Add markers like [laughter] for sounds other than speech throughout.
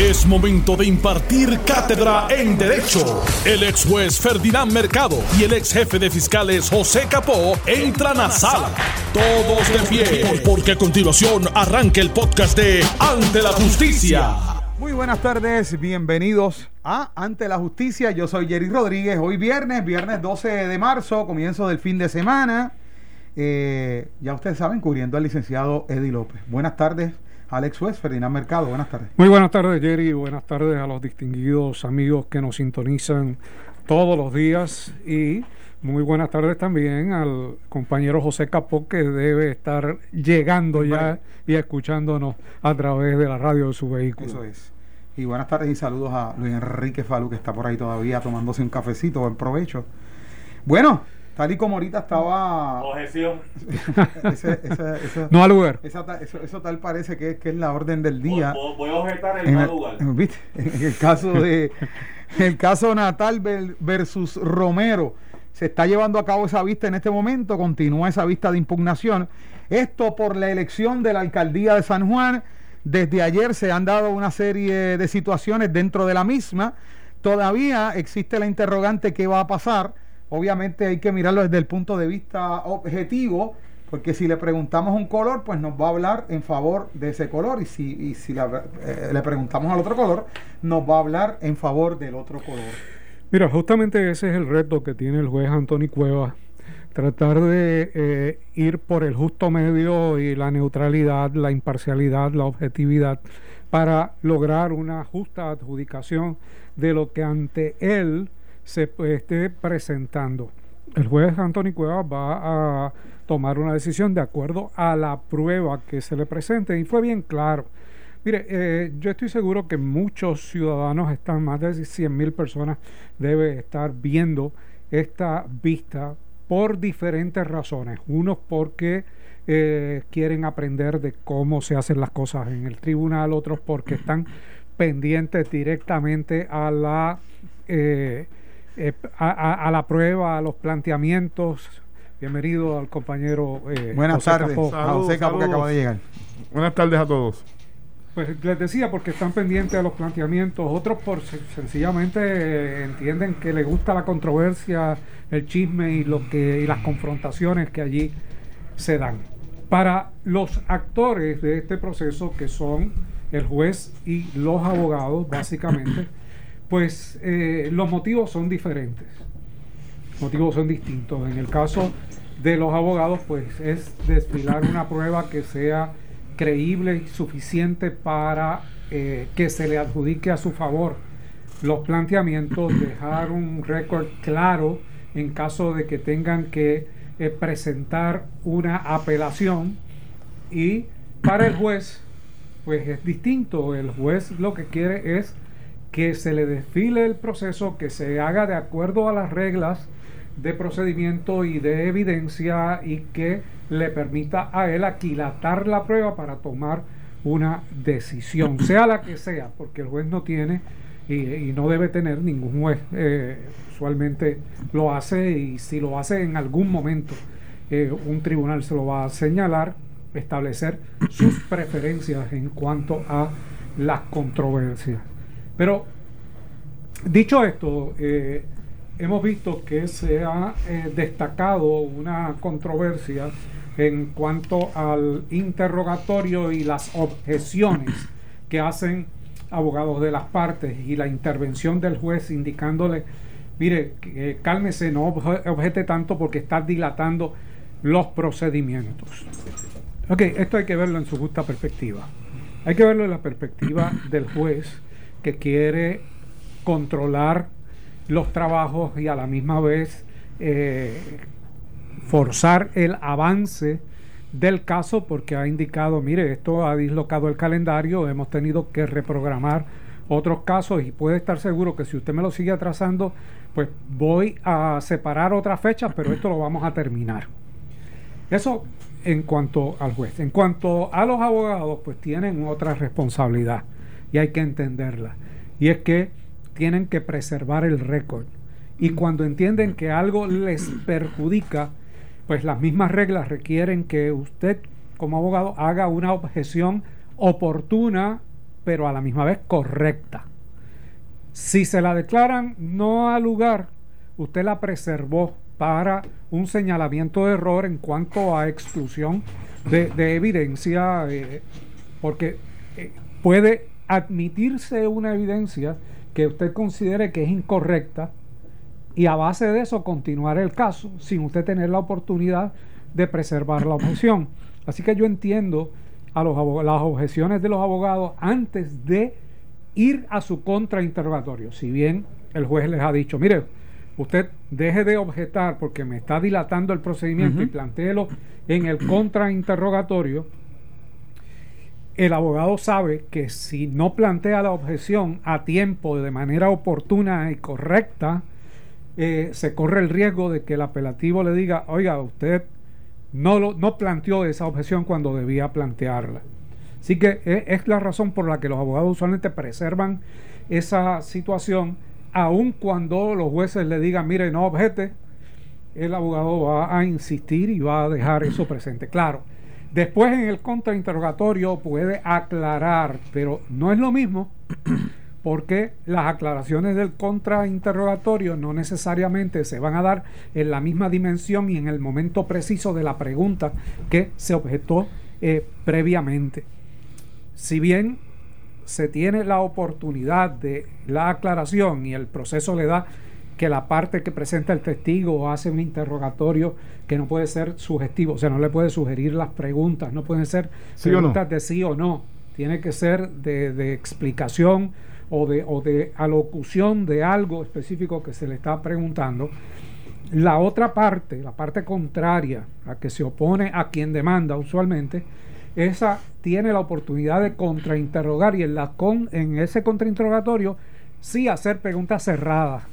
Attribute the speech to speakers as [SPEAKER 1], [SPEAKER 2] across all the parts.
[SPEAKER 1] Es momento de impartir cátedra en Derecho. El ex juez Ferdinand Mercado y el ex jefe de fiscales José Capó entran a sala. Todos de pie, porque a continuación arranca el podcast de Ante la Justicia.
[SPEAKER 2] Muy buenas tardes, bienvenidos a Ante la Justicia. Yo soy Jerry Rodríguez. Hoy viernes, viernes 12 de marzo, comienzo del fin de semana. Eh, ya ustedes saben, cubriendo al licenciado Eddie López. Buenas tardes. Alex West, Ferdinand Mercado, buenas tardes.
[SPEAKER 3] Muy buenas tardes, Jerry. Buenas tardes a los distinguidos amigos que nos sintonizan todos los días. Y muy buenas tardes también al compañero José Capó, que debe estar llegando ya y escuchándonos a través de la radio de su vehículo.
[SPEAKER 2] Eso es. Y buenas tardes y saludos a Luis Enrique Falú, que está por ahí todavía tomándose un cafecito. Buen provecho. Bueno, Tal y como ahorita estaba.
[SPEAKER 4] Objeción. [laughs]
[SPEAKER 3] no al lugar.
[SPEAKER 2] eso, tal parece que, que, es la orden del día.
[SPEAKER 4] Voy, a objetar el en lugar. [laughs]
[SPEAKER 2] ¿viste? En el caso de. el caso Natal versus Romero. Se está llevando a cabo esa vista en este momento. Continúa esa vista de impugnación. Esto por la elección de la alcaldía de San Juan. Desde ayer se han dado una serie de situaciones dentro de la misma. Todavía existe la interrogante qué va a pasar Obviamente hay que mirarlo desde el punto de vista objetivo, porque si le preguntamos un color, pues nos va a hablar en favor de ese color, y si, si eh, le preguntamos al otro color, nos va a hablar en favor del otro color.
[SPEAKER 3] Mira, justamente ese es el reto que tiene el juez Anthony Cueva, tratar de eh, ir por el justo medio y la neutralidad, la imparcialidad, la objetividad, para lograr una justa adjudicación de lo que ante él se esté presentando. El juez Antonio Cuevas va a tomar una decisión de acuerdo a la prueba que se le presente y fue bien claro. Mire, eh, yo estoy seguro que muchos ciudadanos están, más de 100 mil personas debe estar viendo esta vista por diferentes razones. Unos porque eh, quieren aprender de cómo se hacen las cosas en el tribunal, otros porque están pendientes directamente a la... Eh, eh, a, la prueba, a los planteamientos. Bienvenido al compañero.
[SPEAKER 2] Eh, Buenas tardes, José que acaba de llegar.
[SPEAKER 5] Buenas tardes a todos.
[SPEAKER 3] Pues les decía, porque están pendientes a los planteamientos, otros por sencillamente entienden que les gusta la controversia, el chisme y, lo que, y las confrontaciones que allí se dan. Para los actores de este proceso, que son el juez y los abogados, básicamente, pues eh, los motivos son diferentes. Los motivos son distintos. En el caso de los abogados, pues es desfilar una prueba que sea creíble y suficiente para eh, que se le adjudique a su favor los planteamientos, dejar un récord claro en caso de que tengan que eh, presentar una apelación y para el juez pues es distinto, el juez lo que quiere es que se le desfile el proceso, que se haga de acuerdo a las reglas de procedimiento y de evidencia y que le permita a él aquilatar la prueba para tomar una decisión, [clears throat] sea la que sea, porque el juez no tiene y, no debe tener ningún juez, eh, usualmente lo hace y si lo hace en algún momento, eh, un tribunal se lo va a señalar, establecer sus preferencias en cuanto a las controversias. Pero dicho esto, eh, hemos visto que se ha eh, destacado una controversia en cuanto al interrogatorio y las objeciones que hacen abogados de las partes y la intervención del juez indicándole, mire, cálmese, no objete tanto porque está dilatando los procedimientos. Ok, esto hay que verlo en su justa perspectiva. Hay que verlo en la perspectiva del juez que quiere controlar los trabajos y a la misma vez eh, forzar el avance del caso porque ha indicado, mire, esto ha dislocado el calendario, hemos tenido que reprogramar otros casos y puede estar seguro que si usted me lo sigue atrasando, pues voy a separar otras fechas, pero esto lo vamos a terminar. Eso en cuanto al juez. En cuanto a los abogados, pues tienen otra responsabilidad y hay que entenderla. Y es que tienen que preservar el récord. Y cuando entienden que algo les perjudica, pues las mismas reglas requieren que usted como abogado haga una objeción oportuna pero a la misma vez correcta. Si se la declaran no al lugar, usted la preservó para un señalamiento de error en cuanto a exclusión de, evidencia, eh, porque eh, puede admitirse una evidencia que usted considere que es incorrecta y a base de eso continuar el caso sin usted tener la oportunidad de preservar la objeción. Así que yo entiendo a los las objeciones de los abogados antes de ir a su contrainterrogatorio. Si bien el juez les ha dicho, mire, usted deje de objetar porque me está dilatando el procedimiento y plantéelo en el contrainterrogatorio, el abogado sabe que si no plantea la objeción a tiempo, de manera oportuna y correcta, eh, se corre el riesgo de que el apelativo le diga, oiga, usted no, lo, no planteó esa objeción cuando debía plantearla. Así que es, es la razón por la que los abogados usualmente preservan esa situación, aun cuando los jueces le digan, mire, no objete, el abogado va a insistir y va a dejar eso presente. Claro, después en el contrainterrogatorio puede aclarar, pero no es lo mismo [clears throat] porque las aclaraciones del contrainterrogatorio no necesariamente se van a dar en la misma dimensión y en el momento preciso de la pregunta que se objetó eh, previamente. Si bien se tiene la oportunidad de la aclaración y el proceso le da que la parte que presenta el testigo hace un interrogatorio que no puede ser sugestivo, o sea, no le puede sugerir las preguntas, no pueden ser preguntas de sí o no, tiene que ser de, de explicación o de, o de alocución de algo específico que se le está preguntando. La otra parte, la parte contraria, a que se opone a quien demanda usualmente, esa tiene la oportunidad de contrainterrogar y en, la con, en ese contrainterrogatorio sí hacer preguntas cerradas,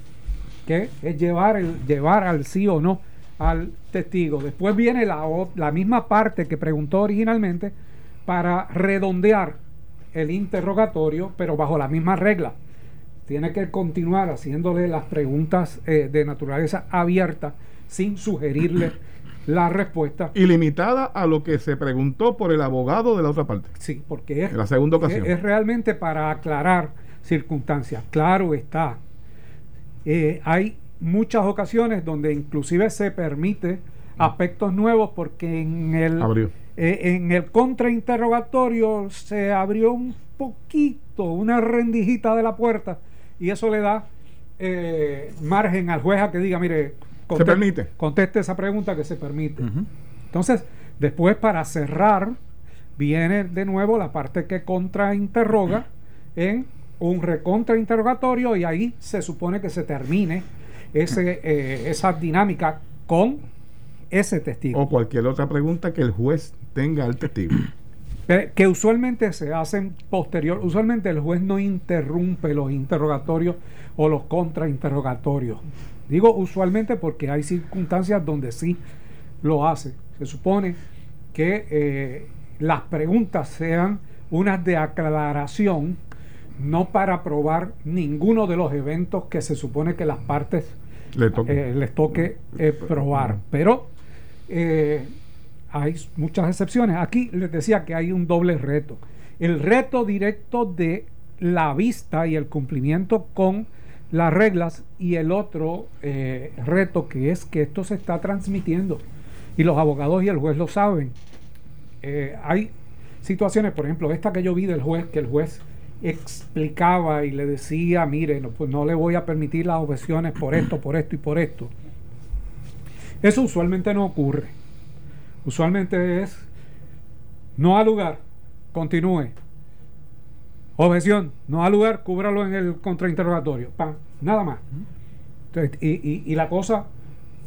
[SPEAKER 3] que es llevar, el, llevar al sí o no al testigo. Después viene la, la misma parte que preguntó originalmente para redondear el interrogatorio, pero bajo la misma regla. Tiene que continuar haciéndole las preguntas eh, de naturaleza abierta sin sugerirle [coughs] la respuesta.
[SPEAKER 4] Ilimitada a lo que se preguntó por el abogado de la otra parte.
[SPEAKER 3] Sí, porque es,
[SPEAKER 4] la segunda ocasión.
[SPEAKER 3] Es, realmente para aclarar circunstancias. Claro está. Eh, hay muchas ocasiones donde inclusive se permite aspectos nuevos porque en el
[SPEAKER 4] Abrió
[SPEAKER 3] eh, en el contrainterrogatorio se abrió un poquito, una rendijita de la puerta, y eso le da eh, margen al juez a que diga, mire,
[SPEAKER 4] conteste, se permite.
[SPEAKER 3] conteste esa pregunta que se permite. Entonces, después para cerrar, viene de nuevo la parte que contrainterroga en un recontrainterrogatorio y ahí se supone que se termine ese, [laughs] eh, esa dinámica con ese testigo.
[SPEAKER 4] O cualquier otra pregunta que el juez tenga al testigo. [clears throat]
[SPEAKER 3] Que usualmente se hacen posterior. Usualmente el juez no interrumpe los interrogatorios o los contrainterrogatorios. Digo usualmente porque hay circunstancias donde sí lo hace. Se supone que eh, las preguntas sean unas de aclaración, no para probar ninguno de los eventos que se supone que las partes eh, les toque eh, probar. Pero eh, hay muchas excepciones. Aquí les decía que hay un doble reto. El reto directo de la vista y el cumplimiento con las reglas y el otro eh, reto que es que esto se está transmitiendo y los abogados y el juez lo saben. Eh, hay situaciones, por ejemplo, esta que yo vi del juez, que el juez explicaba y le decía, mire, no, pues no le voy a permitir las objeciones por esto, por esto y por esto. Eso usualmente no ocurre. Usualmente es no a lugar, continúe. Objeción, no a lugar, cúbralo en el contrainterrogatorio. Pam, nada más. y, la cosa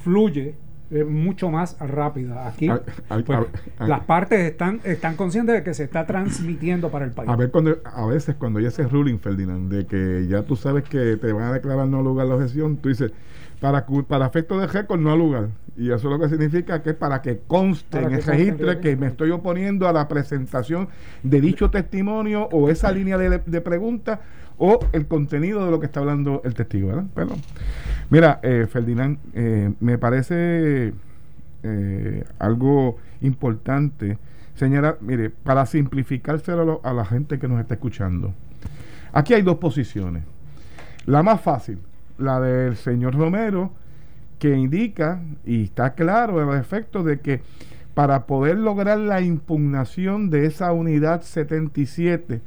[SPEAKER 3] fluye mucho más rápida. Aquí pues, las partes están, están conscientes de que se está transmitiendo para el país.
[SPEAKER 4] A ver, cuando, a veces cuando ya ese ruling, Ferdinand, de que ya tú sabes que te van a declarar no lugar la objeción, tú dices, para, para efecto de récord no a lugar. Y eso lo que significa que es para que conste en el registro que me estoy oponiendo a la presentación de dicho testimonio o esa línea de, de preguntas o el contenido de lo que está hablando el testigo, ¿verdad? Perdón. Mira, eh, Ferdinand, eh, me parece eh, algo importante Señora, mire, para simplificárselo a, la gente que nos está escuchando, aquí hay dos posiciones. La más fácil, la del señor Romero, que indica y está claro el efecto de que para poder lograr la impugnación de esa unidad 77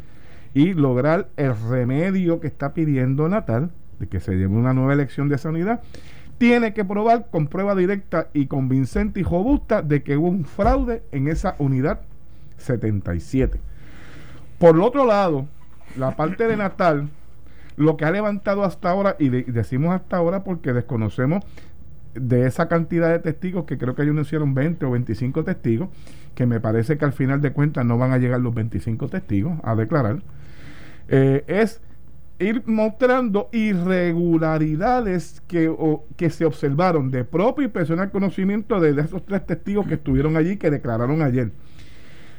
[SPEAKER 4] y lograr el remedio que está pidiendo Natal, de que se lleve una nueva elección de esa unidad, tiene que probar con prueba directa y convincente y robusta de que hubo un fraude en esa unidad 77. Por otro lado, la parte de Natal, lo que ha levantado hasta ahora, y decimos hasta ahora porque desconocemos de esa cantidad de testigos, que creo que ellos hicieron 20 o 25 testigos, que me parece que al final de cuentas no van a llegar los 25 testigos a declarar, eh, es ir mostrando irregularidades que, que se observaron de propio y personal conocimiento de, esos tres testigos que estuvieron allí, que declararon ayer,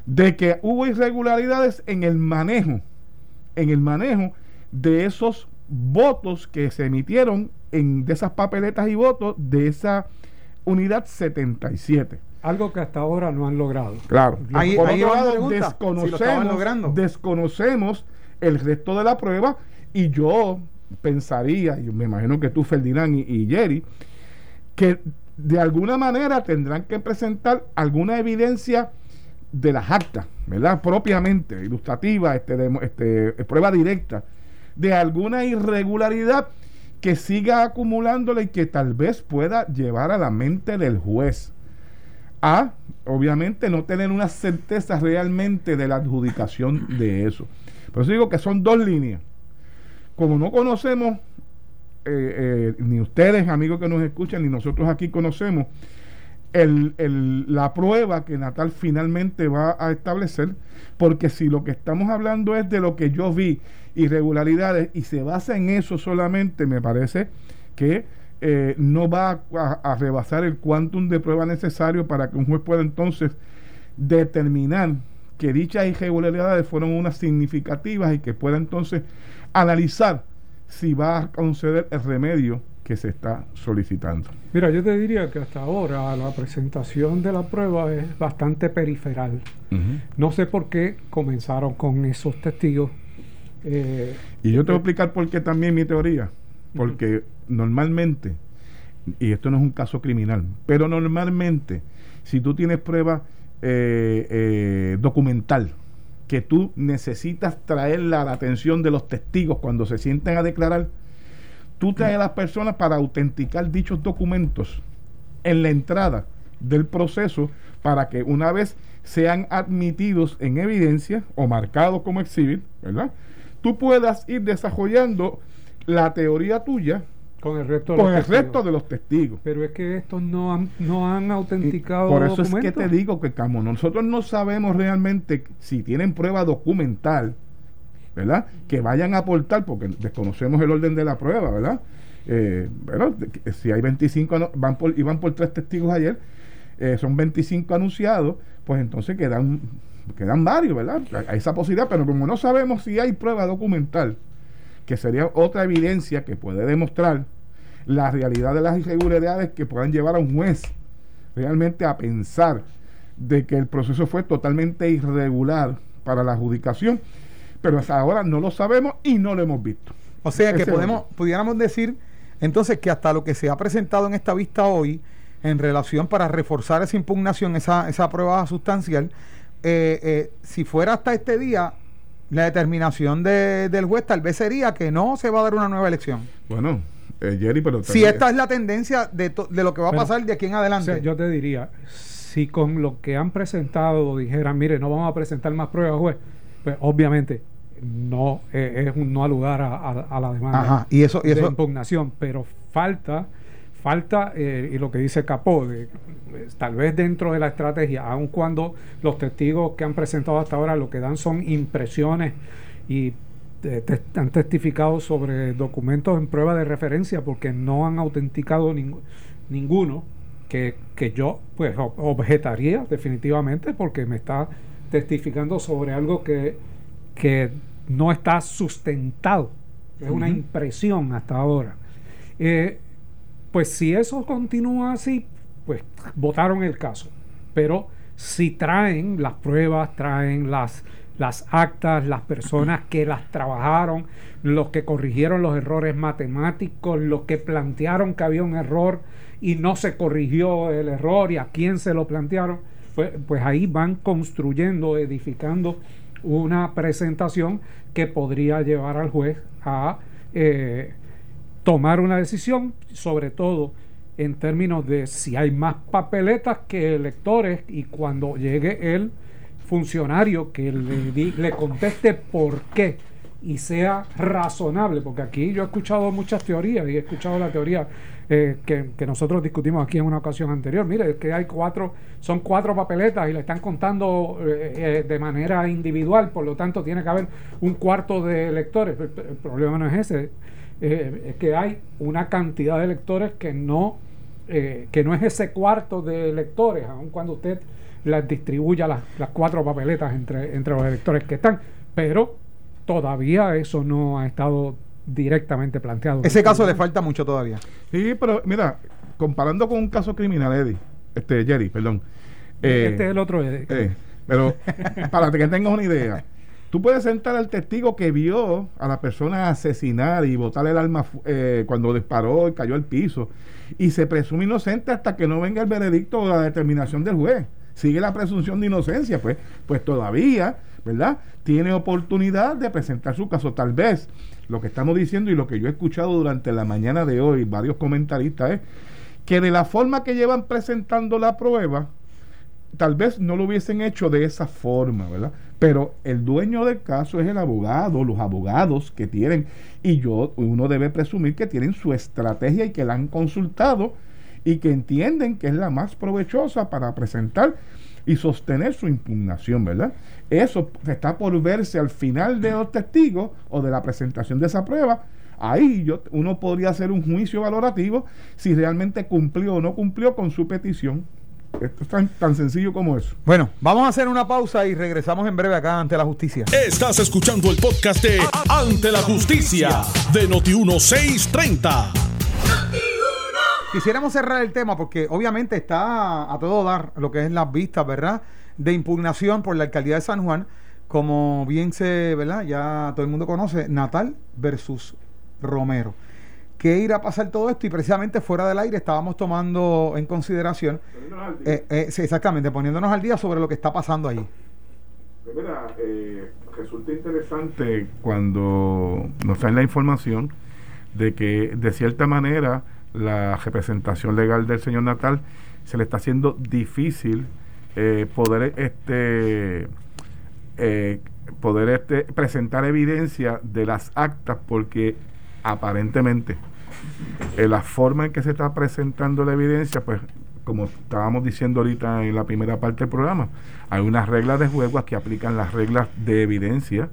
[SPEAKER 4] de que hubo irregularidades en el manejo, en el manejo de esos votos que se emitieron en, de esas papeletas y votos de esa unidad 77.
[SPEAKER 3] Algo que hasta ahora no han logrado.
[SPEAKER 4] Claro. Ahí, Por otro lado, desconocemos, desconocemos el resto de la prueba y yo pensaría, y me imagino que tú, Ferdinand y, Jerry, que de alguna manera tendrán que presentar alguna evidencia de las actas, ¿verdad? Propiamente, ilustrativa, este, este, prueba directa, de alguna irregularidad que siga acumulándola y que tal vez pueda llevar a la mente del juez a, obviamente, no tener una certeza realmente de la adjudicación de eso. Por eso digo que son dos líneas. Como no conocemos, eh, eh, ni ustedes, amigos que nos escuchan, ni nosotros aquí conocemos la prueba que Natal finalmente va a establecer, porque si lo que estamos hablando es de lo que yo vi, irregularidades, y se basa en eso solamente, me parece que eh, no va a, rebasar el quantum de prueba necesario para que un juez pueda entonces determinar que dichas irregularidades fueron unas significativas y que pueda entonces analizar si va a conceder el remedio que se está solicitando.
[SPEAKER 3] Mira, yo te diría que hasta ahora la presentación de la prueba es bastante periferal. No sé por qué comenzaron con esos testigos.
[SPEAKER 4] Eh, y yo te voy a explicar por qué también mi teoría. Porque normalmente, y esto no es un caso criminal, pero normalmente, si tú tienes prueba eh, eh, documental, que tú necesitas traerla a la atención de los testigos cuando se sienten a declarar, tú traes a las personas para autenticar dichos documentos en la entrada del proceso para que una vez sean admitidos en evidencia o marcados como exhibit, ¿verdad? Tú puedas ir desarrollando la teoría tuya
[SPEAKER 3] con el resto
[SPEAKER 4] de, con los, el resto de los testigos.
[SPEAKER 3] Pero es que estos no han, no han autenticado.
[SPEAKER 4] por eso es que te digo que como nosotros no sabemos realmente si tienen prueba documental, ¿verdad? Que vayan a aportar, porque desconocemos el orden de la prueba, ¿verdad? Eh, bueno, si hay 25, van por, iban por tres testigos ayer, eh, son 25 anunciados, pues entonces quedan, quedan varios, ¿verdad? Hay esa posibilidad, pero como no sabemos si hay prueba documental, que sería otra evidencia que puede demostrar la realidad de las irregularidades que puedan llevar a un juez realmente a pensar de que el proceso fue totalmente irregular para la adjudicación, pero hasta ahora no lo sabemos y no lo hemos visto.
[SPEAKER 2] O sea que podemos, pudiéramos decir entonces que hasta lo que se ha presentado en esta vista hoy, en relación para reforzar esa impugnación, esa, esa prueba sustancial, eh, eh, si fuera hasta este día, la determinación del juez tal vez sería que no se va a dar una nueva elección.
[SPEAKER 4] Bueno, eh, Jerry, pero...
[SPEAKER 2] Si esta es la tendencia de, de lo que va a pasar de aquí en adelante.
[SPEAKER 3] yo te diría, si con lo que han presentado dijeran, mire, no vamos a presentar más pruebas, juez, pues obviamente no eh, es un no al lugar a, la demanda
[SPEAKER 2] y eso,
[SPEAKER 3] de impugnación, pero falta falta eh, y lo que dice Capó, de, pues, tal vez dentro de la estrategia, aun cuando los testigos que han presentado hasta ahora lo que dan son impresiones y eh, han testificado sobre documentos en prueba de referencia porque no han autenticado ninguno que, que yo pues objetaría definitivamente porque me está testificando sobre algo que que no está sustentado. Es una impresión hasta ahora. Eh, pues si eso continúa así, pues votaron el caso. Pero si traen las pruebas, traen las, las actas, las personas que las trabajaron, los que corrigieron los errores matemáticos, los que plantearon que había un error y no se corrigió el error y a quién se lo plantearon, pues, pues ahí van construyendo, edificando una presentación que podría llevar al juez a eh, tomar una decisión, sobre todo en términos de si hay más papeletas que electores y cuando llegue el funcionario que le, le conteste por qué y sea razonable, porque aquí yo he escuchado muchas teorías y he escuchado la teoría eh, que, nosotros discutimos aquí en una ocasión anterior. Mire, es que hay cuatro, son cuatro papeletas y le están contando eh, eh, de manera individual, por lo tanto tiene que haber un cuarto de electores. El, problema no es ese, es que hay una cantidad de electores que no, que no es ese cuarto de electores, aun cuando usted las distribuya las, las cuatro papeletas entre, entre los electores que están. Pero todavía eso no ha estado directamente planteado.
[SPEAKER 2] Ese caso le falta mucho todavía.
[SPEAKER 4] Sí, pero mira, comparando con un caso criminal, Eddie, este Jerry, perdón.
[SPEAKER 3] este es el otro Eddie.
[SPEAKER 4] Eh, pero para que tengas una idea, tú puedes sentar al testigo que vio a la persona asesinar y botar el arma eh, cuando disparó y cayó al piso y se presume inocente hasta que no venga el veredicto o la determinación del juez. Sigue la presunción de inocencia, pues, pues todavía, ¿verdad? Tiene oportunidad de presentar su caso. Tal vez lo que estamos diciendo y lo que yo he escuchado durante la mañana de hoy, varios comentaristas, es que de la forma que llevan presentando la prueba, tal vez no lo hubiesen hecho de esa forma, ¿verdad? Pero el dueño del caso es el abogado, los abogados que tienen, y yo, uno debe presumir que tienen su estrategia y que la han consultado y que entienden que es la más provechosa para presentar y sostener su impugnación, ¿verdad? Eso está por verse al final de los testigos o de la presentación de esa prueba. Ahí yo, uno podría hacer un juicio valorativo si realmente cumplió o no cumplió con su petición. Esto es tan, tan, sencillo como eso.
[SPEAKER 2] Bueno, vamos a hacer una pausa y regresamos en breve acá ante la justicia.
[SPEAKER 1] Estás escuchando el podcast de Ante la Justicia de Noti1630.
[SPEAKER 2] Quisiéramos cerrar el tema porque obviamente está a todo dar lo que es las vistas, ¿verdad? De impugnación por la alcaldía de San Juan, como bien se, ¿verdad? Ya todo el mundo conoce, Natal versus Romero. ¿Qué irá a pasar todo esto? Y precisamente fuera del aire estábamos tomando en consideración, eh, eh, exactamente, poniéndonos al día sobre lo que está pasando ahí.
[SPEAKER 4] Pues mira, eh, resulta interesante cuando nos traen la información de que de cierta manera la representación legal del señor Natal, se le está haciendo difícil eh, poder este eh, poder este presentar evidencia de las actas porque aparentemente en la forma en que se está presentando la evidencia pues como estábamos diciendo ahorita en la primera parte del programa hay unas reglas de juego que aplican las reglas de evidencia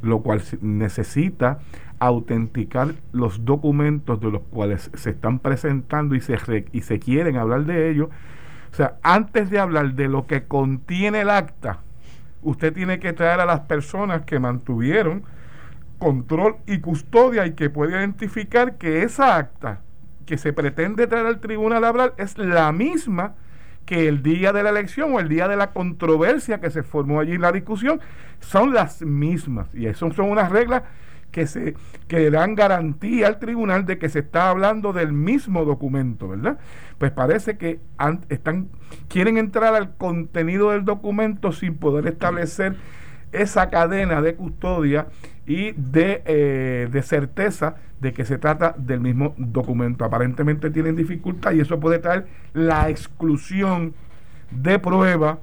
[SPEAKER 4] lo cual necesita autenticar los documentos de los cuales se están presentando y se, y se quieren hablar de ellos. O sea, antes de hablar de lo que contiene el acta, usted tiene que traer a las personas que mantuvieron control y custodia y que puede identificar que esa acta que se pretende traer al tribunal a hablar es la misma que el día de la elección o el día de la controversia que se formó allí en la discusión son las mismas y eso son unas reglas que se que dan garantía al tribunal de que se está hablando del mismo documento, ¿verdad? Pues parece que están quieren entrar al contenido del documento sin poder establecer esa cadena de custodia y de, eh, de certeza de que se trata del mismo documento. Aparentemente tienen dificultad y eso puede traer la exclusión de prueba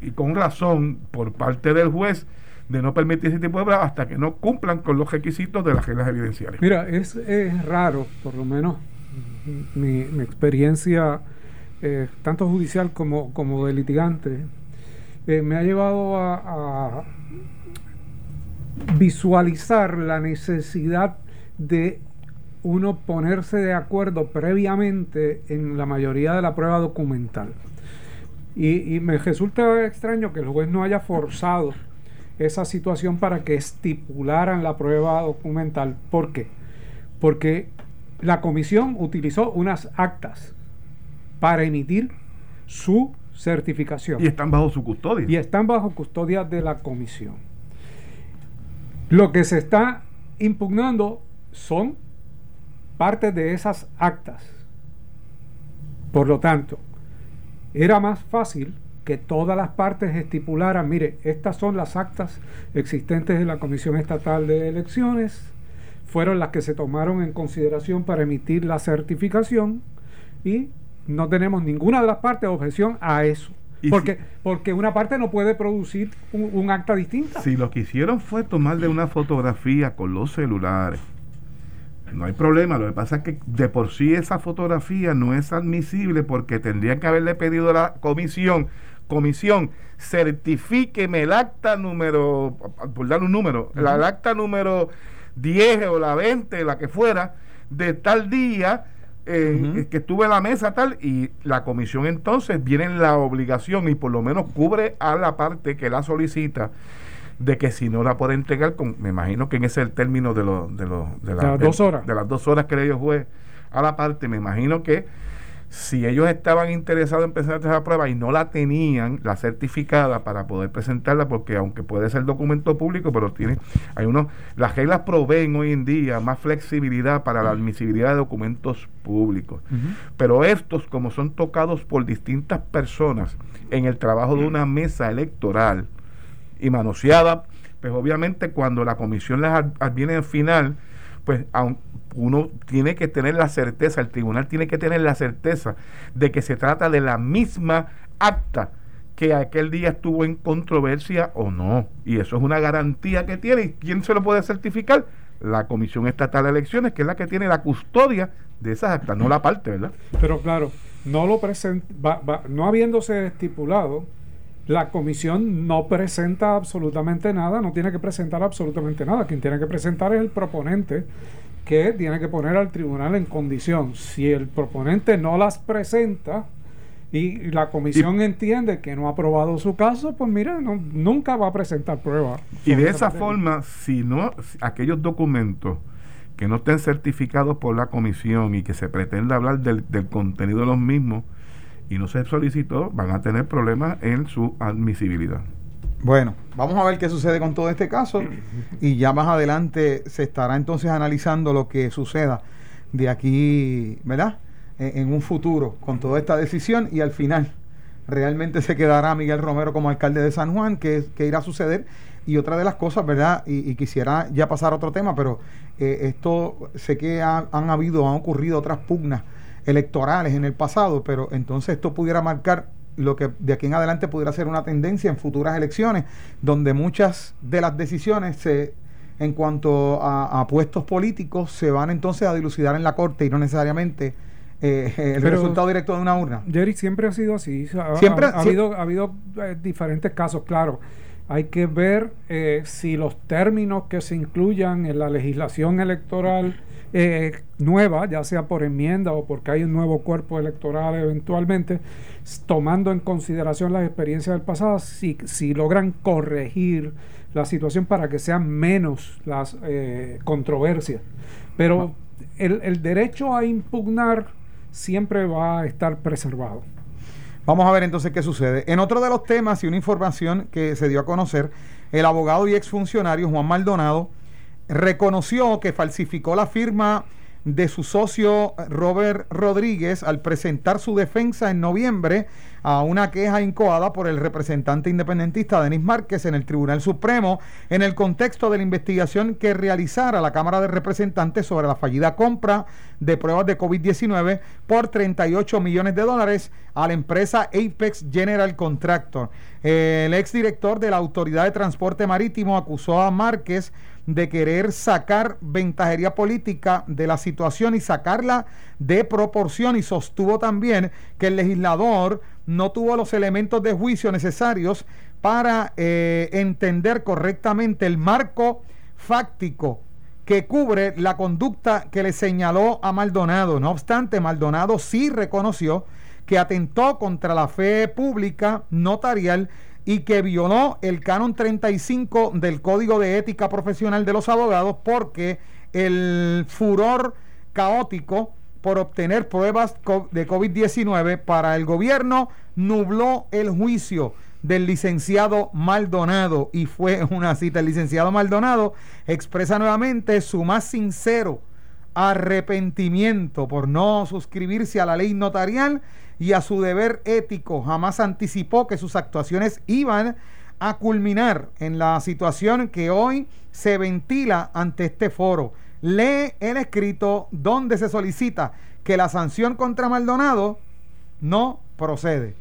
[SPEAKER 4] y con razón por parte del juez de no permitir ese tipo de pruebas hasta que no cumplan con los requisitos de las reglas evidenciales.
[SPEAKER 3] Mira, es, raro, por lo menos mi, experiencia, eh, tanto judicial como, como de litigante, eh, me ha llevado a, visualizar la necesidad de uno ponerse de acuerdo previamente en la mayoría de la prueba documental. Y, y me resulta extraño que el juez no haya forzado esa situación para que estipularan la prueba documental. ¿Por qué? Porque la comisión utilizó unas actas para emitir su certificación.
[SPEAKER 4] Y están bajo su custodia.
[SPEAKER 3] Y están bajo custodia de la comisión. Lo que se está impugnando son parte de esas actas. Por lo tanto, era más fácil que todas las partes estipularan, mire, estas son las actas existentes de la Comisión Estatal de Elecciones, fueron las que se tomaron en consideración para emitir la certificación y no tenemos ninguna de las partes objeción a eso. Porque, porque una parte no puede producir un, un, acta distinta.
[SPEAKER 4] Si lo que hicieron fue tomarle una fotografía con los celulares no hay problema, lo que pasa es que de por sí esa fotografía no es admisible porque tendría que haberle pedido a la comisión, comisión, certifíqueme el acta número, por dar un número, el acta número 10 o la 20, la que fuera, de tal día eh, que estuve en la mesa tal y la comisión entonces viene en la obligación y por lo menos cubre a la parte que la solicita de que si no la puede entregar, con, me imagino que en ese es el término de, de, de,
[SPEAKER 3] las dos horas.
[SPEAKER 4] De las dos horas que le dio juez a la parte, me imagino que si ellos estaban interesados en presentar esa prueba y no la tenían, la certificada para poder presentarla, porque aunque puede ser documento público, pero tiene, hay unos, las reglas proveen hoy en día más flexibilidad para la admisibilidad de documentos públicos. Pero estos, como son tocados por distintas personas en el trabajo de una mesa electoral, y manoseada, pues obviamente cuando la comisión las adviene al final, pues uno tiene que tener la certeza, el tribunal tiene que tener la certeza de que se trata de la misma acta que aquel día estuvo en controversia o no. Y eso es una garantía que tiene. ¿Y quién se lo puede certificar? La Comisión Estatal de Elecciones, que es la que tiene la custodia de esas actas, no la parte, ¿verdad?
[SPEAKER 3] Pero claro, no lo presenta, no habiéndose estipulado la comisión no presenta absolutamente nada, no tiene que presentar absolutamente nada. Quien tiene que presentar es el proponente que tiene que poner al tribunal en condición. Si el proponente no las presenta y la comisión entiende que no ha aprobado su caso, pues mira, nunca va a presentar pruebas.
[SPEAKER 4] Y de esa forma, si no, aquellos documentos que no estén certificados por la comisión y que se pretenda hablar del, del contenido de los mismos, y no se solicitó, van a tener problemas en su admisibilidad.
[SPEAKER 2] Bueno, vamos a ver qué sucede con todo este caso y ya más adelante se estará entonces analizando lo que suceda de aquí, ¿verdad? En, un futuro con toda esta decisión y al final realmente se quedará Miguel Romero como alcalde de San Juan, que, que irá a suceder. Y otra de las cosas, ¿verdad? Y, quisiera ya pasar a otro tema, pero eh, esto sé que han habido, han ocurrido otras pugnas electorales en el pasado, pero entonces esto pudiera marcar lo que de aquí en adelante pudiera ser una tendencia en futuras elecciones, donde muchas de las decisiones se, en cuanto a, puestos políticos se van entonces a dilucidar en la corte y no necesariamente eh, el resultado directo de una urna.
[SPEAKER 3] Jerry siempre ha sido así. siempre ha, habido, ha habido eh, diferentes casos, claro. Hay que ver eh, si los términos que se incluyan en la legislación electoral eh, nueva, ya sea por enmienda o porque hay un nuevo cuerpo electoral eventualmente, tomando en consideración las experiencias del pasado, si, si logran corregir la situación para que sean menos las eh, controversias. Pero el, el derecho a impugnar siempre va a estar preservado.
[SPEAKER 2] Vamos a ver entonces qué sucede. En otro de los temas y una información que se dio a conocer, el abogado y exfuncionario Juan Maldonado reconoció que falsificó la firma de su socio Robert Rodríguez al presentar su defensa en noviembre a una queja incoada por el representante independentista Denis Márquez en el Tribunal Supremo en el contexto de la investigación que realizara la Cámara de Representantes sobre la fallida compra de pruebas de COVID-19 por 38 millones de dólares a la empresa Apex General Contractor. El exdirector de la Autoridad de Transporte Marítimo acusó a Márquez de querer sacar ventajería política de la situación y sacarla de proporción y sostuvo también que el legislador no tuvo los elementos de juicio necesarios para eh, entender correctamente el marco fáctico que cubre la conducta que le señaló a Maldonado. No obstante, Maldonado sí reconoció que atentó contra la fe pública notarial y que violó el canon 35 del Código de Ética Profesional de los Abogados porque el furor caótico por obtener pruebas de COVID-19 para el gobierno nubló el juicio del licenciado Maldonado y fue [laughs] una cita. El licenciado Maldonado expresa nuevamente su más sincero arrepentimiento por no suscribirse a la ley notarial y a su deber ético. Jamás anticipó que sus actuaciones iban a culminar en la situación que hoy se ventila ante este foro. Lee el escrito donde se solicita que la sanción contra Maldonado no procede.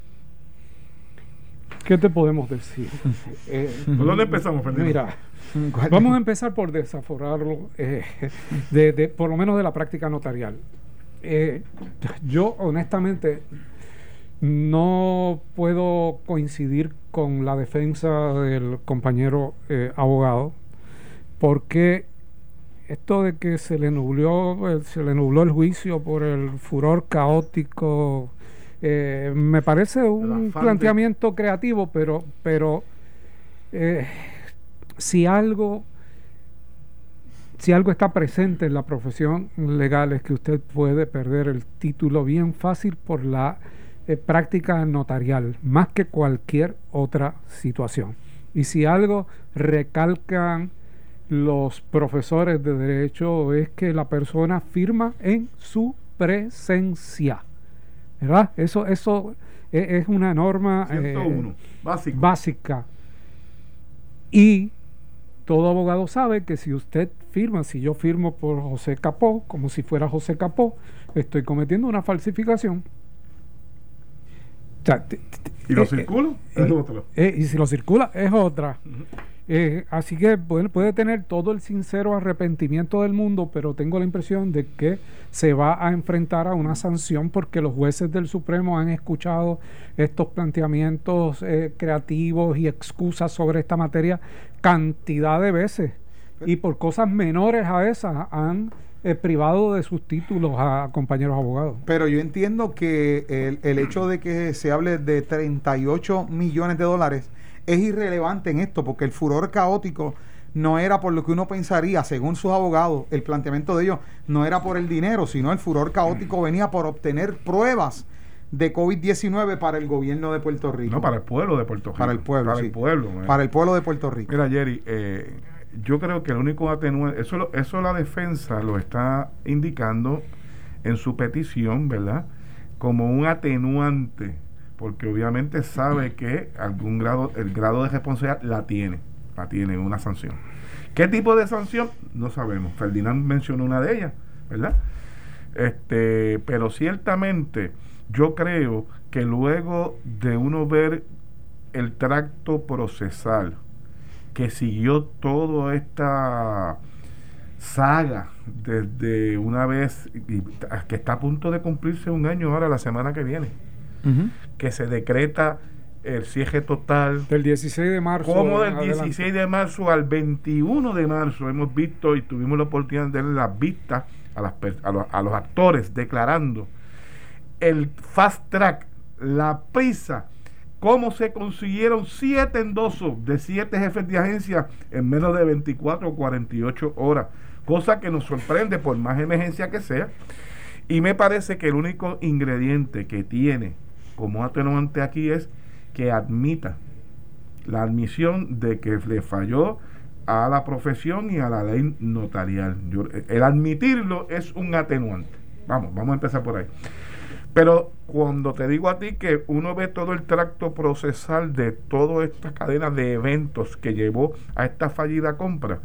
[SPEAKER 3] ¿Qué te podemos decir? [laughs]
[SPEAKER 4] Eh, ¿Por dónde empezamos,
[SPEAKER 3] Fernando? Mira, [laughs] vamos a empezar por desaforarlo, eh, de, por lo menos de la práctica notarial. Eh, yo honestamente no puedo coincidir con la defensa del compañero abogado, porque esto de que se le nubló, se le nubló el juicio por el furor caótico eh, me parece un planteamiento creativo, pero, pero eh, si algo si algo está presente en la profesión legal es que usted puede perder el título bien fácil por la eh, práctica notarial, más que cualquier otra situación. Y si algo recalcan los profesores de derecho es que la persona firma en su presencia. ¿verdad? Eso, eso e, es, una norma
[SPEAKER 4] eh,
[SPEAKER 3] básica. Y todo abogado sabe que si usted firma, si yo firmo por José Capó, como si fuera José Capó, estoy cometiendo una falsificación.
[SPEAKER 4] ¿Y lo eh, circulo?
[SPEAKER 3] Eh, y si lo circula, es otra. Eh, así que puede tener todo el sincero arrepentimiento del mundo, pero tengo la impresión de que se va a enfrentar a una sanción porque los jueces del Supremo han escuchado estos planteamientos eh, creativos y excusas sobre esta materia cantidad de veces y por cosas menores a esas han eh, privado de sus títulos a compañeros abogados.
[SPEAKER 2] Pero yo entiendo que el, el hecho de que se hable de 38 millones de dólares es irrelevante en esto porque el furor caótico no era por lo que uno pensaría, según sus abogados, el planteamiento de ellos no era por el dinero, sino el furor caótico venía por obtener pruebas de COVID-19 para el gobierno de Puerto Rico.
[SPEAKER 4] No, para el pueblo de Puerto Rico.
[SPEAKER 2] Para el pueblo,
[SPEAKER 4] Para el pueblo.
[SPEAKER 2] Para el pueblo de Puerto Rico.
[SPEAKER 4] Mira, Jerry, eh, yo creo que el único atenuante, eso, eso la defensa lo está indicando en su petición, ¿verdad? Como un atenuante porque obviamente sabe que algún grado, el grado de responsabilidad la tiene, la tiene una sanción. ¿Qué tipo de sanción? No sabemos. Ferdinand mencionó una de ellas, ¿verdad? Este, pero ciertamente yo creo que luego de uno ver el tracto procesal que siguió toda esta saga desde una vez que está a punto de cumplirse un año ahora la semana que viene que se decreta el cierre total.
[SPEAKER 3] Del 16 de marzo.
[SPEAKER 4] Como del 16 de marzo al 21 de marzo hemos visto y tuvimos la oportunidad de dar las vistas a, las, a, los, a los actores declarando el fast track, la prisa, cómo se consiguieron siete endosos de siete jefes de agencia en menos de 24 o 48 horas, cosa que nos sorprende por más emergencia que sea. Y me parece que el único ingrediente que tiene como atenuante aquí es que admita la admisión de que le falló a la profesión y a la ley notarial. el admitirlo es un atenuante. Vamos, vamos a empezar por ahí. Pero cuando te digo a ti que uno ve todo el tracto procesal de toda esta cadena de eventos que llevó a esta fallida compra,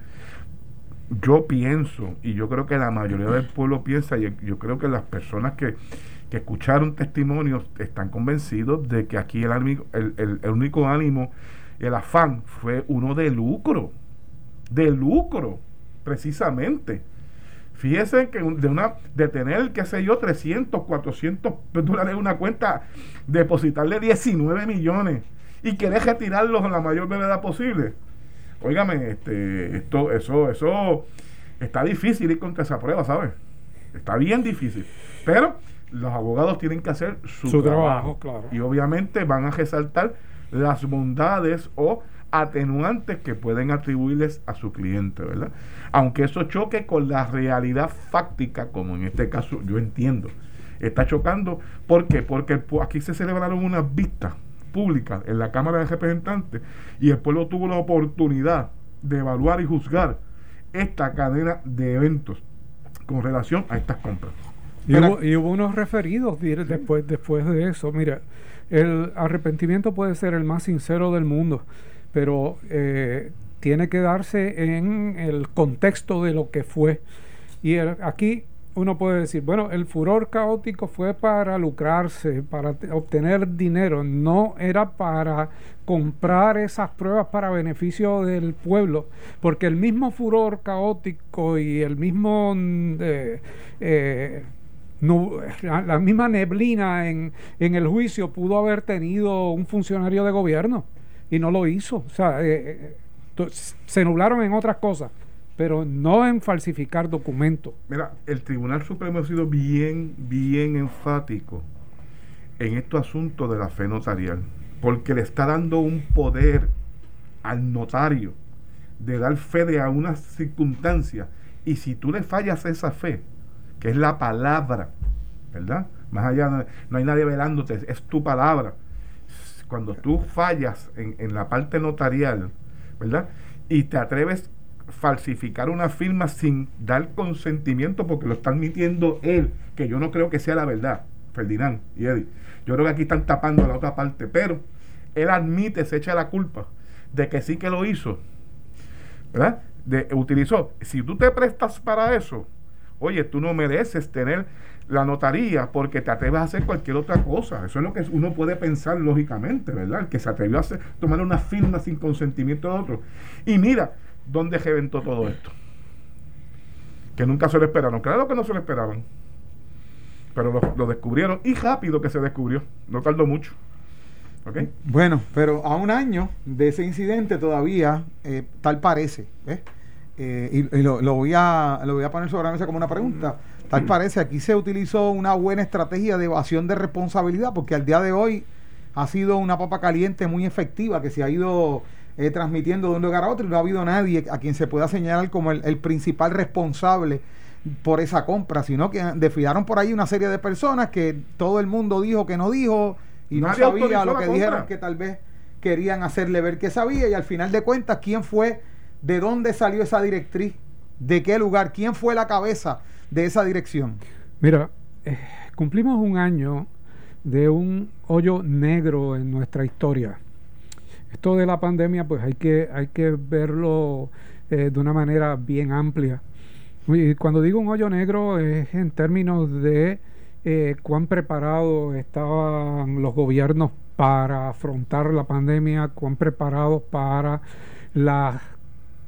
[SPEAKER 4] yo pienso, y yo creo que la mayoría del pueblo piensa, y yo creo que las personas que que escucharon testimonios están convencidos de que aquí el, el, el, único ánimo, el afán fue uno de lucro, de lucro, precisamente. Fíjense que de, una, de tener, qué sé yo, 300, 400 dólares en una cuenta, depositarle 19 millones y querer retirarlos en la mayor brevedad posible. Óigame, este, esto, eso, eso está difícil ir contra esa prueba, ¿sabes? Está bien difícil. Pero los abogados tienen que hacer su, trabajo, claro. Y obviamente van a resaltar las bondades o atenuantes que pueden atribuirles a su cliente, ¿verdad? Aunque eso choque con la realidad fáctica, como en este caso yo entiendo, está chocando. ¿Por qué? Porque aquí se celebraron unas vistas públicas en la Cámara de Representantes y el pueblo tuvo la oportunidad de evaluar y juzgar esta cadena de eventos con relación a estas compras.
[SPEAKER 3] Y, hubo, unos referidos después, después de eso. Mira, el arrepentimiento puede ser el más sincero del mundo, pero eh, tiene que darse en el contexto de lo que fue. Y aquí uno puede decir, bueno, el furor caótico fue para lucrarse, para obtener dinero, no era para comprar esas pruebas para beneficio del pueblo, porque el mismo furor caótico y el mismo... Mm, eh, la misma neblina en, en, el juicio pudo haber tenido un funcionario de gobierno y no lo hizo. O sea, eh, se nublaron en otras cosas pero no en falsificar documentos.
[SPEAKER 4] Mira, el Tribunal Supremo ha sido bien, bien enfático en estos asuntos de la fe notarial, porque le está dando un poder al notario de dar fe de a unas circunstancias, y si tú le fallas esa fe, que es la palabra, ¿verdad? Más allá no, hay nadie velándote, es tu palabra. Cuando tú fallas en, en la parte notarial, ¿verdad? Y te atreves falsificar una firma sin dar consentimiento porque lo está admitiendo él, que yo no creo que sea la verdad, Ferdinand y Eddie. Yo creo que aquí están tapando a la otra parte, pero él admite, se echa la culpa de que sí que lo hizo, ¿verdad? De, utilizó. Si tú te prestas para eso, oye, tú no mereces tener la notaría porque te atreves a hacer cualquier otra cosa. Eso es lo que uno puede pensar lógicamente, ¿verdad? El que se atrevió a hacer, tomar una firma sin consentimiento de otro. Y mira, ¿dónde reventó todo esto? Que nunca se lo esperaron. Claro que no se lo esperaban. Pero lo, descubrieron y rápido que se descubrió. No tardó mucho. ¿Okay?
[SPEAKER 2] Bueno, pero a un año de ese incidente todavía eh, tal parece. Eh, y, lo, voy a, lo voy a poner sobre la mesa como una pregunta. Tal parece, aquí se utilizó una buena estrategia de evasión de responsabilidad, porque al día de hoy ha sido una papa caliente muy efectiva que se ha ido eh, transmitiendo de un lugar a otro y no ha habido nadie a quien se pueda señalar como el, principal responsable por esa compra, sino que desfilaron por ahí una serie de personas que todo el mundo dijo que no dijo y no sabía lo que dijeron que tal vez querían hacerle ver que sabía y al final de cuentas, ¿quién fue? ¿De dónde salió esa directriz? ¿De qué lugar? ¿Quién fue la cabeza de esa dirección?
[SPEAKER 3] Mira, eh, cumplimos un año de un hoyo negro en nuestra historia esto de la pandemia, pues hay que, hay que verlo eh, de una manera bien amplia. Y cuando digo un hoyo negro es en términos de eh, cuán preparados estaban los gobiernos para afrontar la pandemia, cuán preparados para la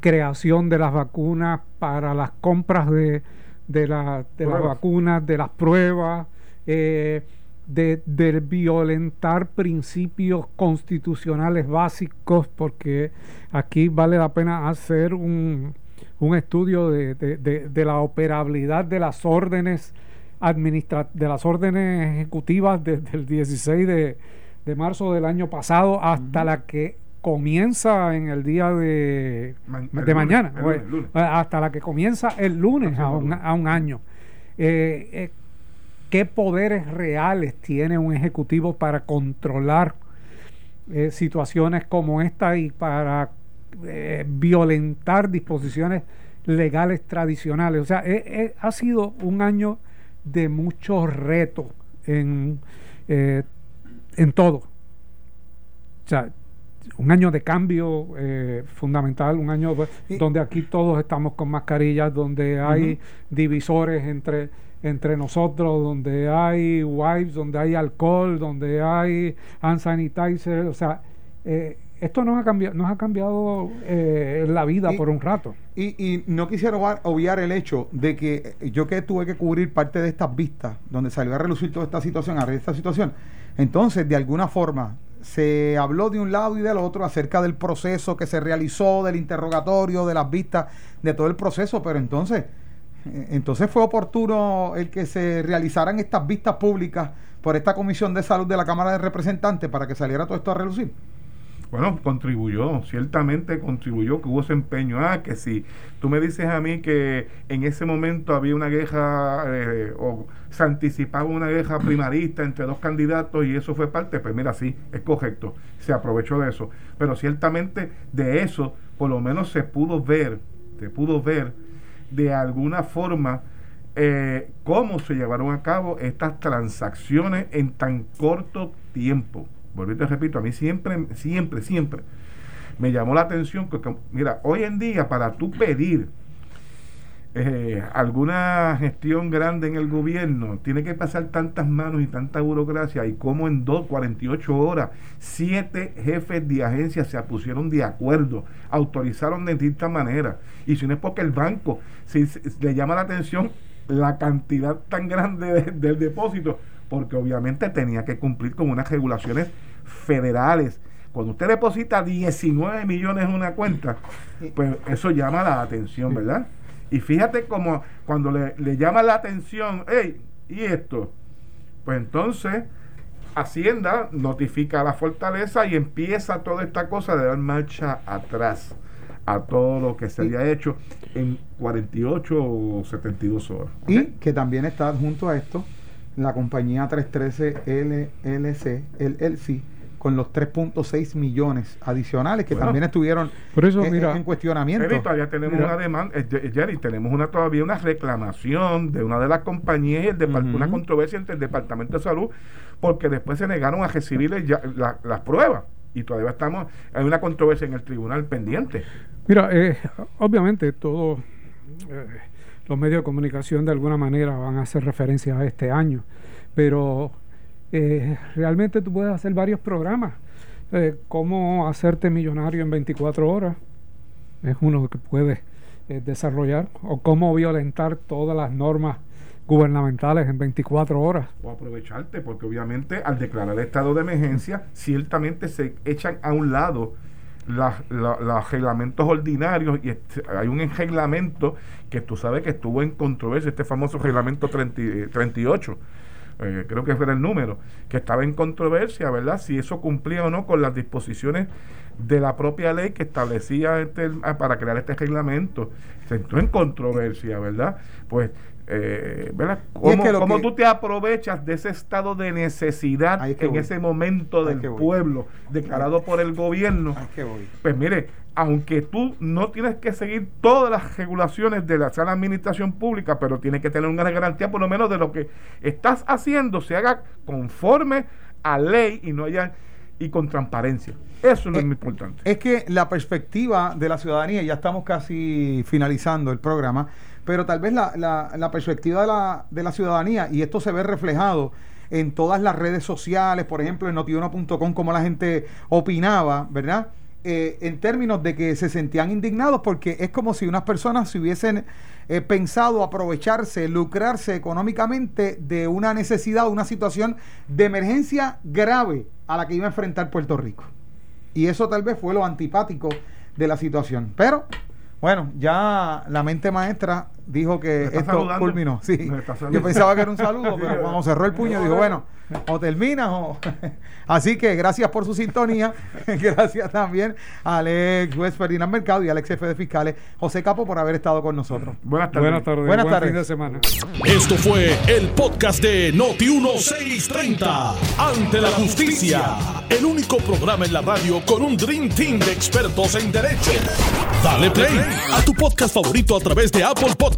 [SPEAKER 3] creación de las vacunas, para las compras de, de, la, de las vacunas, de las pruebas. Eh, de, violentar principios constitucionales básicos, porque aquí vale la pena hacer un, un estudio de, de, la operabilidad de las órdenes administra de las órdenes ejecutivas desde el 16 de, marzo del año pasado hasta la que comienza en el día de, de mañana, pues, hasta la que comienza el lunes a un, a un año. Eh, eh, qué poderes reales tiene un ejecutivo para controlar eh, situaciones como esta y para eh, violentar disposiciones legales tradicionales. O sea, eh, ha sido un año de muchos retos en, en todo. O sea, un año de cambio fundamental, un año donde aquí todos estamos con mascarillas, donde hay divisores entre entre nosotros, donde hay wipes, donde hay alcohol, donde hay hand sanitizer, o sea, eh, esto nos ha cambiado, nos ha cambiado eh, la vida por un rato.
[SPEAKER 2] Y, y no quisiera obviar el hecho de que yo que tuve que cubrir parte de estas vistas, donde salió a relucir toda esta situación, a esta situación, entonces de alguna forma se habló de un lado y del otro acerca del proceso que se realizó, del interrogatorio, de las vistas, de todo el proceso, pero entonces eh, entonces fue oportuno el que se realizaran estas vistas públicas por esta Comisión de Salud de la Cámara de Representantes para que saliera todo esto a relucir.
[SPEAKER 4] Bueno, contribuyó, ciertamente contribuyó, que hubo ese empeño. Ah, que si tú me dices a mí que en ese momento había una queja eh, o se anticipaba una queja [clears throat] primarista entre dos candidatos y eso fue parte, pues mira, sí, es correcto, se aprovechó de eso. Pero ciertamente de eso, por lo menos se pudo ver, se pudo ver de alguna forma eh, cómo se llevaron a cabo estas transacciones en tan corto tiempo. Volví te repito, a mí siempre, siempre, siempre me llamó la atención que, mira, hoy en día para tú pedir eh, alguna gestión grande en el gobierno, tiene que pasar tantas manos y tanta burocracia y como en dos, 48 horas, siete jefes de agencia se pusieron de acuerdo, autorizaron de distinta manera. Y si no es porque el banco si, le llama la atención la cantidad tan grande del depósito, porque obviamente tenía que cumplir con unas regulaciones federales. Cuando usted deposita 19 millones en una cuenta, pues eso llama la atención, ¿verdad? Y fíjate como cuando le, le llama la atención, hey, ¿y esto? Pues entonces Hacienda notifica a la fortaleza y empieza toda esta cosa de dar marcha atrás a todo lo que se había hecho en 48 o 72 horas.
[SPEAKER 2] Y que también está junto a esto la compañía 313 LLC, el LC, con los 3.6 millones adicionales que también estuvieron
[SPEAKER 3] por eso, mira,
[SPEAKER 2] en cuestionamiento.
[SPEAKER 4] Pero todavía tenemos una demanda, eh, Jerry, tenemos una todavía una reclamación de una de las compañías y el una controversia entre el Departamento de Salud, porque después se negaron a recibir las pruebas y todavía estamos, hay una controversia en el tribunal pendiente.
[SPEAKER 3] Mira, eh, obviamente todos eh, los medios de comunicación de alguna manera van a hacer referencia a este año, pero eh, realmente tú puedes hacer varios programas. cómo hacerte millonario en 24 horas es uno que puedes desarrollar, o cómo violentar todas las normas gubernamentales en 24 horas.
[SPEAKER 4] O aprovecharte, porque obviamente al declarar el estado de emergencia, ciertamente se echan a un lado los reglamentos ordinarios y hay un reglamento que tú sabes que estuvo en controversia, este famoso reglamento 38. Eh, creo que era el número, que estaba en controversia, ¿verdad? Si eso cumplía o no con las disposiciones de la propia ley que establecía este, para crear este reglamento. Se entró en controversia, ¿verdad? Pues eh, ¿verdad? ¿Cómo, tú te aprovechas de ese estado de necesidad en ese momento del pueblo declarado por el gobierno? Pues mire, aunque tú no tienes que seguir todas las regulaciones de la sala administración pública, pero tienes que tener una garantía por lo menos de lo que estás haciendo se haga conforme a ley y no haya y con transparencia. Eso es lo muy importante.
[SPEAKER 2] Es que la perspectiva de la ciudadanía, ya estamos casi finalizando el programa, pero tal vez la, la, perspectiva de la, de la ciudadanía, y esto se ve reflejado en todas las redes sociales, por ejemplo en notiuno.com, como la gente opinaba, ¿verdad? Eh, en términos de que se sentían indignados porque es como si unas personas se hubiesen eh, pensado aprovecharse, lucrarse económicamente de una necesidad, una situación de emergencia grave a la que iba a enfrentar Puerto Rico. Y eso tal vez fue lo antipático de la situación. Pero bueno, ya la mente maestra dijo que esto culminó. Sí. Yo pensaba que era un saludo, [laughs] pero cuando cerró el puño dijo, bueno, o terminas o... [laughs] Así que gracias por su sintonía. [laughs] gracias también a Alex Juez Ferdinand Mercado y Alex jefe de fiscales José Capo por haber estado con nosotros.
[SPEAKER 3] Buenas tardes. Buenas tardes.
[SPEAKER 2] Buenas tardes.
[SPEAKER 3] Fin de semana.
[SPEAKER 1] Esto fue el podcast de Noti 1630. Ante la justicia. El único programa en la radio con un Dream Team de expertos en derecho. Dale play a tu podcast favorito a través de Apple